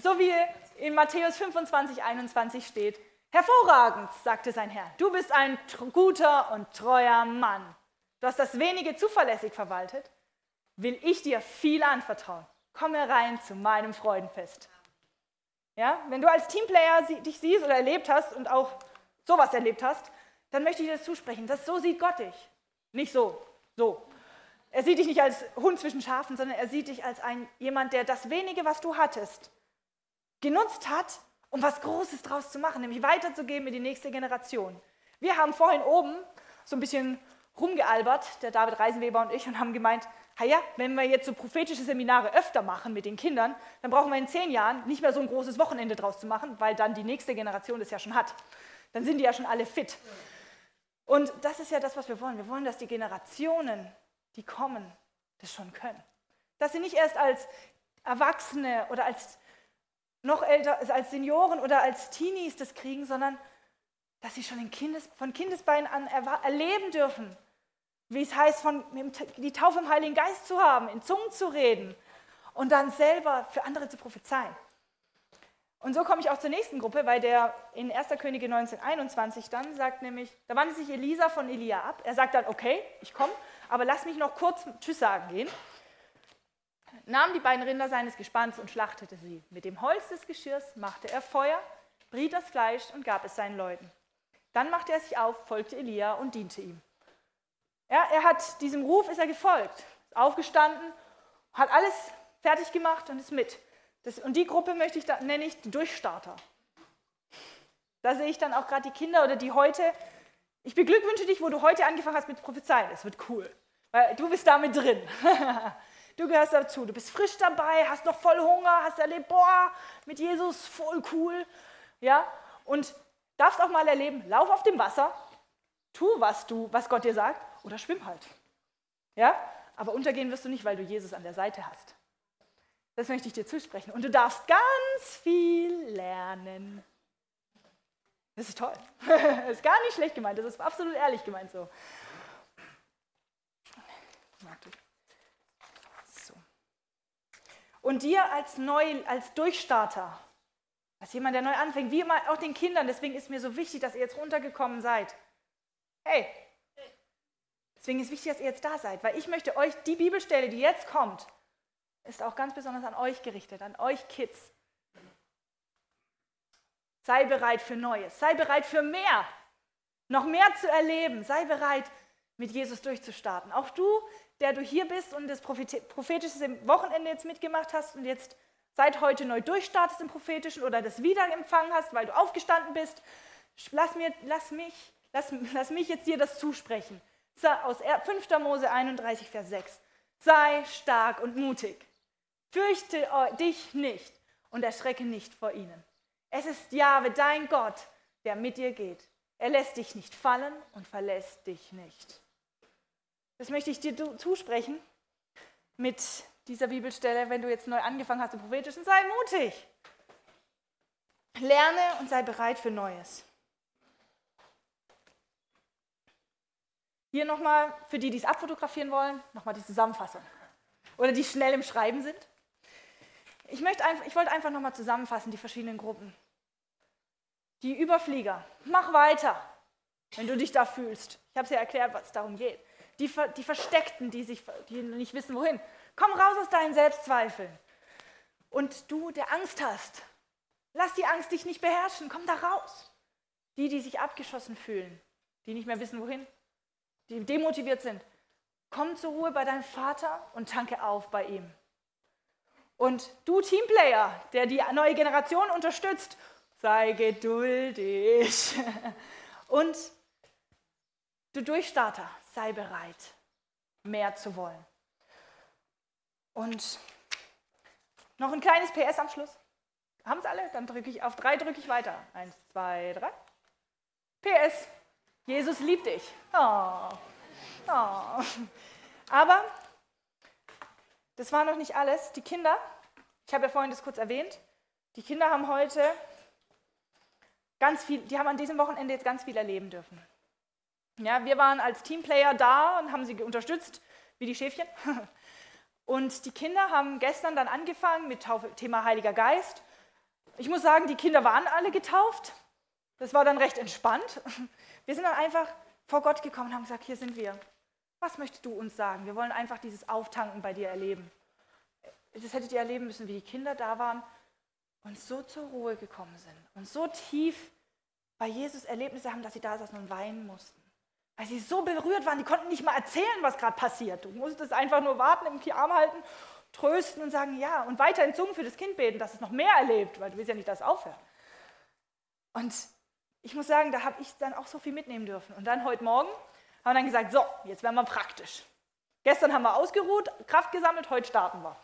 So wie in Matthäus 25, 21 steht, hervorragend, sagte sein Herr, du bist ein guter und treuer Mann. Du hast das wenige zuverlässig verwaltet, will ich dir viel anvertrauen. Komm herein zu meinem Freudenfest. Ja, wenn du als Teamplayer dich siehst oder erlebt hast und auch sowas erlebt hast, dann möchte ich dir das zusprechen. Das, so sieht Gott dich. Nicht so, so. Er sieht dich nicht als Hund zwischen Schafen, sondern er sieht dich als ein, jemand, der das wenige, was du hattest, genutzt hat, um was Großes draus zu machen, nämlich weiterzugeben in die nächste Generation. Wir haben vorhin oben so ein bisschen rumgealbert, der David Reisenweber und ich, und haben gemeint, ja, wenn wir jetzt so prophetische Seminare öfter machen mit den Kindern, dann brauchen wir in zehn Jahren nicht mehr so ein großes Wochenende draus zu machen, weil dann die nächste Generation das ja schon hat. Dann sind die ja schon alle fit. Und das ist ja das, was wir wollen. Wir wollen, dass die Generationen, die kommen, das schon können. Dass sie nicht erst als Erwachsene oder als noch älter, als Senioren oder als Teenies das kriegen, sondern dass sie schon Kindes, von Kindesbeinen an erleben dürfen, wie es heißt, von, die Taufe im Heiligen Geist zu haben, in Zungen zu reden und dann selber für andere zu prophezeien. Und so komme ich auch zur nächsten Gruppe, weil der in 1. Könige 1921 dann sagt nämlich, da wandte sich Elisa von Elia ab. Er sagt dann, okay, ich komme, aber lass mich noch kurz Tschüss sagen gehen. Nahm die beiden Rinder seines Gespanns und schlachtete sie. Mit dem Holz des Geschirrs machte er Feuer, briet das Fleisch und gab es seinen Leuten. Dann machte er sich auf, folgte Elia und diente ihm. Ja, er hat diesem Ruf ist er gefolgt, ist aufgestanden, hat alles fertig gemacht und ist mit. Das, und die Gruppe möchte ich da, nenne ich die Durchstarter. Da sehe ich dann auch gerade die Kinder oder die heute. Ich beglückwünsche dich, wo du heute angefangen hast mit Prophezeien. Es wird cool, weil du bist damit drin. du gehörst dazu. Du bist frisch dabei, hast noch voll Hunger, hast erlebt, boah, mit Jesus voll cool. Ja, und darfst auch mal erleben, lauf auf dem Wasser, tu, was, du, was Gott dir sagt oder schwimm halt. Ja? Aber untergehen wirst du nicht, weil du Jesus an der Seite hast. Das möchte ich dir zusprechen. Und du darfst ganz viel lernen. Das ist toll. Das ist gar nicht schlecht gemeint, das ist absolut ehrlich gemeint so. so. Und dir als neu, als Durchstarter, als jemand, der neu anfängt, wie immer auch den Kindern, deswegen ist mir so wichtig, dass ihr jetzt runtergekommen seid. Hey, Deswegen ist wichtig, dass ihr jetzt da seid, weil ich möchte euch, die Bibelstelle, die jetzt kommt, ist auch ganz besonders an euch gerichtet, an euch Kids. Sei bereit für Neues, sei bereit für mehr, noch mehr zu erleben, sei bereit, mit Jesus durchzustarten. Auch du, der du hier bist und das prophetische Wochenende jetzt mitgemacht hast und jetzt seit heute neu durchstartest im prophetischen oder das Wiederempfangen hast, weil du aufgestanden bist, Lass, mir, lass, mich, lass, lass mich jetzt dir das zusprechen. Aus 5. Mose 31, Vers 6. Sei stark und mutig. Fürchte dich nicht und erschrecke nicht vor ihnen. Es ist Jahwe, dein Gott, der mit dir geht. Er lässt dich nicht fallen und verlässt dich nicht. Das möchte ich dir zusprechen mit dieser Bibelstelle, wenn du jetzt neu angefangen hast im Prophetischen. Sei mutig. Lerne und sei bereit für Neues. Hier nochmal, für die, die es abfotografieren wollen, nochmal die Zusammenfassung. Oder die schnell im Schreiben sind. Ich, möchte einfach, ich wollte einfach nochmal zusammenfassen, die verschiedenen Gruppen. Die Überflieger, mach weiter, wenn du dich da fühlst. Ich habe es ja erklärt, was es darum geht. Die, die Versteckten, die, sich, die nicht wissen, wohin. Komm raus aus deinen Selbstzweifeln. Und du, der Angst hast, lass die Angst dich nicht beherrschen, komm da raus. Die, die sich abgeschossen fühlen, die nicht mehr wissen, wohin, die demotiviert sind, komm zur Ruhe bei deinem Vater und tanke auf bei ihm. Und du Teamplayer, der die neue Generation unterstützt, sei geduldig. Und du Durchstarter, sei bereit, mehr zu wollen. Und noch ein kleines PS am Schluss. Haben es alle? Dann drücke ich auf drei, drücke ich weiter. Eins, zwei, drei. PS. Jesus liebt dich. Oh. Oh. Aber das war noch nicht alles. Die Kinder, ich habe ja vorhin das kurz erwähnt, die Kinder haben heute ganz viel, die haben an diesem Wochenende jetzt ganz viel erleben dürfen. Ja, wir waren als Teamplayer da und haben sie unterstützt, wie die Schäfchen. Und die Kinder haben gestern dann angefangen mit Taufe, Thema Heiliger Geist. Ich muss sagen, die Kinder waren alle getauft. Das war dann recht entspannt. Wir sind dann einfach vor Gott gekommen und haben gesagt, hier sind wir. Was möchtest du uns sagen? Wir wollen einfach dieses Auftanken bei dir erleben. Das hättet ihr erleben müssen, wie die Kinder da waren und so zur Ruhe gekommen sind und so tief bei Jesus Erlebnisse haben, dass sie da saßen und weinen mussten. Weil sie so berührt waren, die konnten nicht mal erzählen, was gerade passiert. Du musstest einfach nur warten, im Arm halten, trösten und sagen, ja, und weiter in Zungen für das Kind beten, dass es noch mehr erlebt, weil du willst ja nicht, dass es aufhört. Und ich muss sagen, da habe ich dann auch so viel mitnehmen dürfen. Und dann heute Morgen haben wir dann gesagt, so, jetzt werden wir praktisch. Gestern haben wir ausgeruht, Kraft gesammelt, heute starten wir.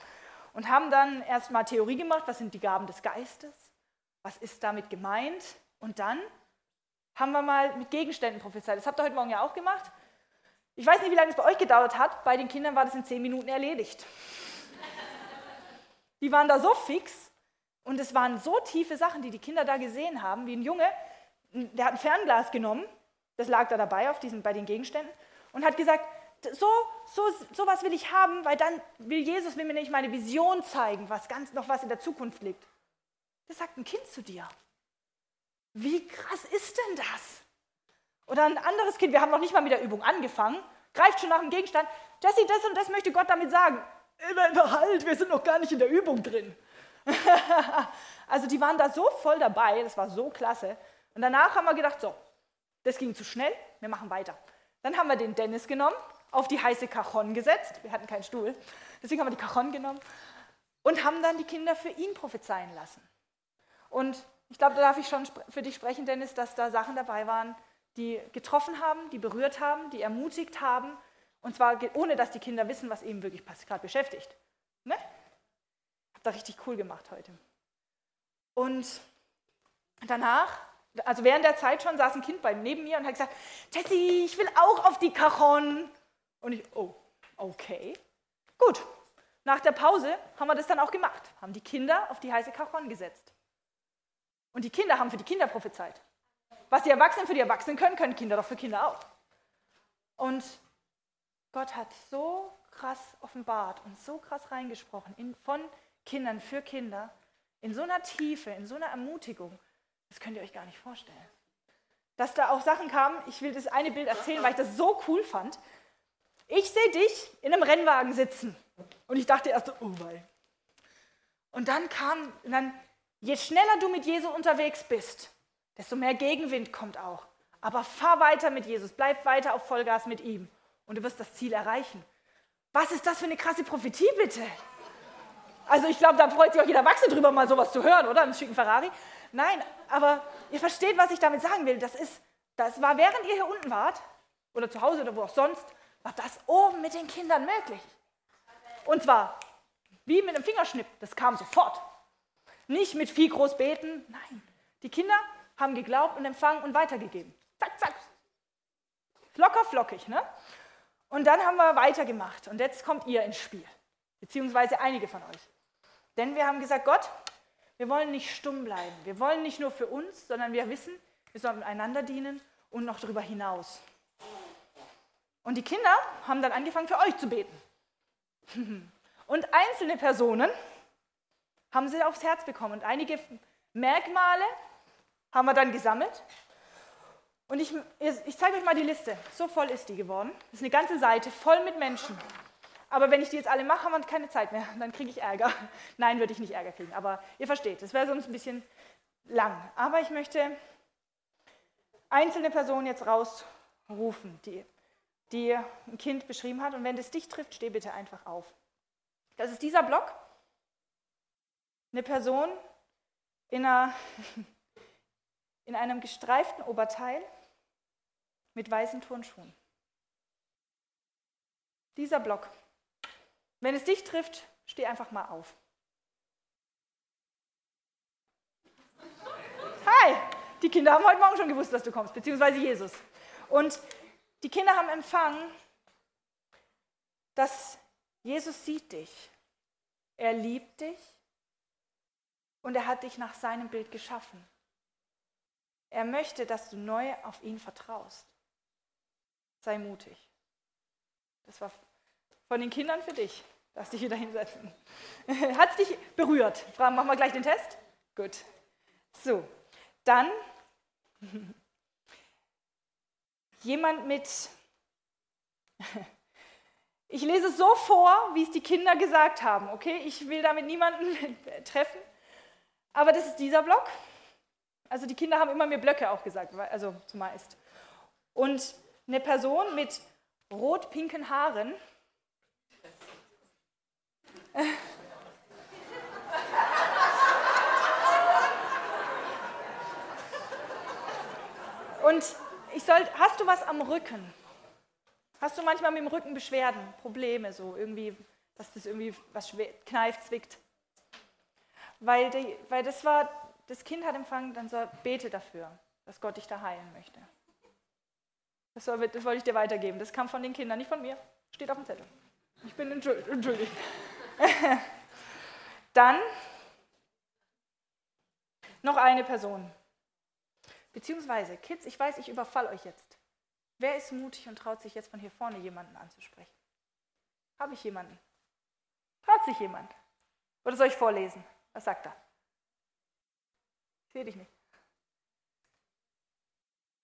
Und haben dann erstmal Theorie gemacht, was sind die Gaben des Geistes, was ist damit gemeint. Und dann haben wir mal mit Gegenständen prophezeit. Das habt ihr heute Morgen ja auch gemacht. Ich weiß nicht, wie lange es bei euch gedauert hat. Bei den Kindern war das in zehn Minuten erledigt. Die waren da so fix und es waren so tiefe Sachen, die die Kinder da gesehen haben, wie ein Junge, der hat ein Fernglas genommen, das lag da dabei auf diesen, bei den Gegenständen und hat gesagt, so, so, so was will ich haben, weil dann will Jesus mir nämlich meine Vision zeigen, was ganz noch was in der Zukunft liegt. Das sagt ein Kind zu dir. Wie krass ist denn das? Oder ein anderes Kind, wir haben noch nicht mal mit der Übung angefangen, greift schon nach dem Gegenstand. Jesse, das und das möchte Gott damit sagen. Halt, wir sind noch gar nicht in der Übung drin. also die waren da so voll dabei, das war so klasse. Und danach haben wir gedacht, so, das ging zu schnell, wir machen weiter. Dann haben wir den Dennis genommen, auf die heiße Cajon gesetzt. Wir hatten keinen Stuhl, deswegen haben wir die Cajon genommen und haben dann die Kinder für ihn prophezeien lassen. Und ich glaube, da darf ich schon für dich sprechen, Dennis, dass da Sachen dabei waren, die getroffen haben, die berührt haben, die ermutigt haben. Und zwar ohne, dass die Kinder wissen, was eben wirklich gerade beschäftigt. Ne? Habt ihr richtig cool gemacht heute. Und danach, also während der Zeit schon, saß ein Kind bei neben mir und hat gesagt: Tessie, ich will auch auf die Cajon. Und ich, oh, okay. Gut. Nach der Pause haben wir das dann auch gemacht, haben die Kinder auf die heiße Cajon gesetzt. Und die Kinder haben für die Kinder prophezeit. Was die Erwachsenen für die Erwachsenen können, können Kinder doch für Kinder auch. Und Gott hat so krass offenbart und so krass reingesprochen in, von Kindern für Kinder, in so einer Tiefe, in so einer Ermutigung. Das könnt ihr euch gar nicht vorstellen. Dass da auch Sachen kamen, ich will das eine Bild erzählen, weil ich das so cool fand. Ich sehe dich in einem Rennwagen sitzen. Und ich dachte erst, oh wei. Und dann kam, und dann Je schneller du mit Jesus unterwegs bist, desto mehr Gegenwind kommt auch. Aber fahr weiter mit Jesus, bleib weiter auf Vollgas mit ihm und du wirst das Ziel erreichen. Was ist das für eine krasse Prophetie, bitte? Also ich glaube, da freut sich auch jeder Erwachsene drüber, mal sowas zu hören, oder? Im schicken Ferrari. Nein, aber ihr versteht, was ich damit sagen will. Das ist, das war, während ihr hier unten wart, oder zu Hause oder wo auch sonst, war das oben mit den Kindern möglich. Und zwar wie mit einem Fingerschnipp. Das kam sofort. Nicht mit viel groß beten. Nein. Die Kinder haben geglaubt und empfangen und weitergegeben. Zack, zack. Locker flockig, ne? Und dann haben wir weitergemacht. Und jetzt kommt ihr ins Spiel. Beziehungsweise einige von euch. Denn wir haben gesagt, Gott, wir wollen nicht stumm bleiben. Wir wollen nicht nur für uns, sondern wir wissen, wir sollen einander dienen und noch darüber hinaus. Und die Kinder haben dann angefangen, für euch zu beten. Und einzelne Personen haben sie aufs Herz bekommen. Und einige Merkmale haben wir dann gesammelt. Und ich, ich zeige euch mal die Liste. So voll ist die geworden. Das ist eine ganze Seite voll mit Menschen. Aber wenn ich die jetzt alle mache, haben wir keine Zeit mehr. Dann kriege ich Ärger. Nein, würde ich nicht Ärger kriegen. Aber ihr versteht, das wäre sonst ein bisschen lang. Aber ich möchte einzelne Personen jetzt rausrufen, die, die ein Kind beschrieben hat. Und wenn das dich trifft, steh bitte einfach auf. Das ist dieser Block. Eine Person in, einer, in einem gestreiften Oberteil mit weißen Turnschuhen. Dieser Block. Wenn es dich trifft, steh einfach mal auf. Hi! Die Kinder haben heute Morgen schon gewusst, dass du kommst, beziehungsweise Jesus. Und die Kinder haben empfangen, dass Jesus sieht dich. Er liebt dich und er hat dich nach seinem Bild geschaffen. Er möchte, dass du neu auf ihn vertraust. Sei mutig. Das war von den Kindern für dich. Lass dich wieder hinsetzen. Hat es dich berührt? Machen wir gleich den Test? Gut. So, dann jemand mit ich lese es so vor, wie es die Kinder gesagt haben. Okay, ich will damit niemanden treffen. Aber das ist dieser Block. Also die Kinder haben immer mir Blöcke auch gesagt, also zumeist. Und eine Person mit rot-pinken Haaren. Und ich soll, hast du was am Rücken? Hast du manchmal mit dem Rücken Beschwerden, Probleme, so irgendwie, dass das irgendwie was kneift, zwickt? Weil, die, weil das war, das Kind hat empfangen, dann soll, bete dafür, dass Gott dich da heilen möchte. Das, soll, das wollte ich dir weitergeben. Das kam von den Kindern, nicht von mir. Steht auf dem Zettel. Ich bin entschuldigt. dann noch eine Person. Beziehungsweise, Kids, ich weiß, ich überfall euch jetzt. Wer ist mutig und traut sich jetzt von hier vorne jemanden anzusprechen? Habe ich jemanden? Traut sich jemand? Oder soll ich vorlesen? Was sagt er? Ich sehe dich nicht.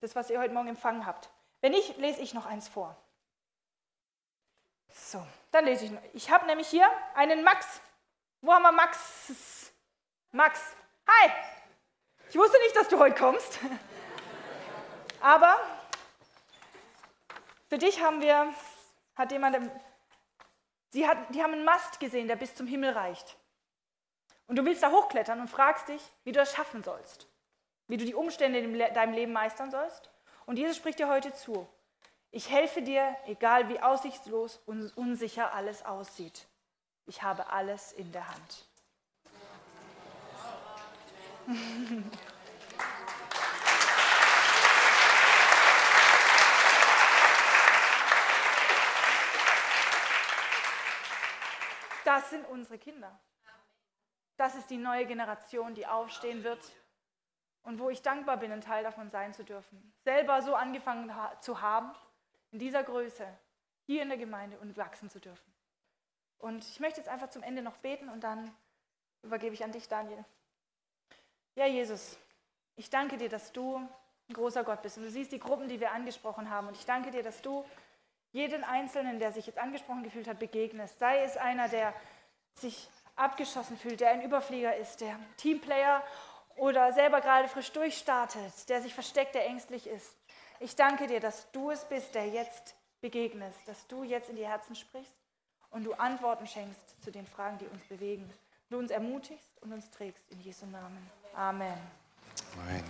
Das, was ihr heute Morgen empfangen habt. Wenn nicht, lese ich noch eins vor. So, dann lese ich noch. Ich habe nämlich hier einen Max. Wo haben wir Max? Max. Hi! Ich wusste nicht, dass du heute kommst. Aber für dich haben wir, hat jemand, sie hat, die haben einen Mast gesehen, der bis zum Himmel reicht. Und du willst da hochklettern und fragst dich, wie du das schaffen sollst, wie du die Umstände in deinem Leben meistern sollst. Und Jesus spricht dir heute zu. Ich helfe dir, egal wie aussichtslos und unsicher alles aussieht. Ich habe alles in der Hand. Das sind unsere Kinder. Das ist die neue Generation, die aufstehen wird und wo ich dankbar bin, ein Teil davon sein zu dürfen. Selber so angefangen zu haben, in dieser Größe, hier in der Gemeinde und wachsen zu dürfen. Und ich möchte jetzt einfach zum Ende noch beten und dann übergebe ich an dich, Daniel. Ja, Jesus, ich danke dir, dass du ein großer Gott bist. Und du siehst die Gruppen, die wir angesprochen haben. Und ich danke dir, dass du jeden Einzelnen, der sich jetzt angesprochen gefühlt hat, begegnest. Sei es einer, der sich abgeschossen fühlt, der ein Überflieger ist, der Teamplayer oder selber gerade frisch durchstartet, der sich versteckt, der ängstlich ist. Ich danke dir, dass du es bist, der jetzt begegnest, dass du jetzt in die Herzen sprichst und du Antworten schenkst zu den Fragen, die uns bewegen. du uns ermutigst und uns trägst. In Jesu Namen. Amen. Amen.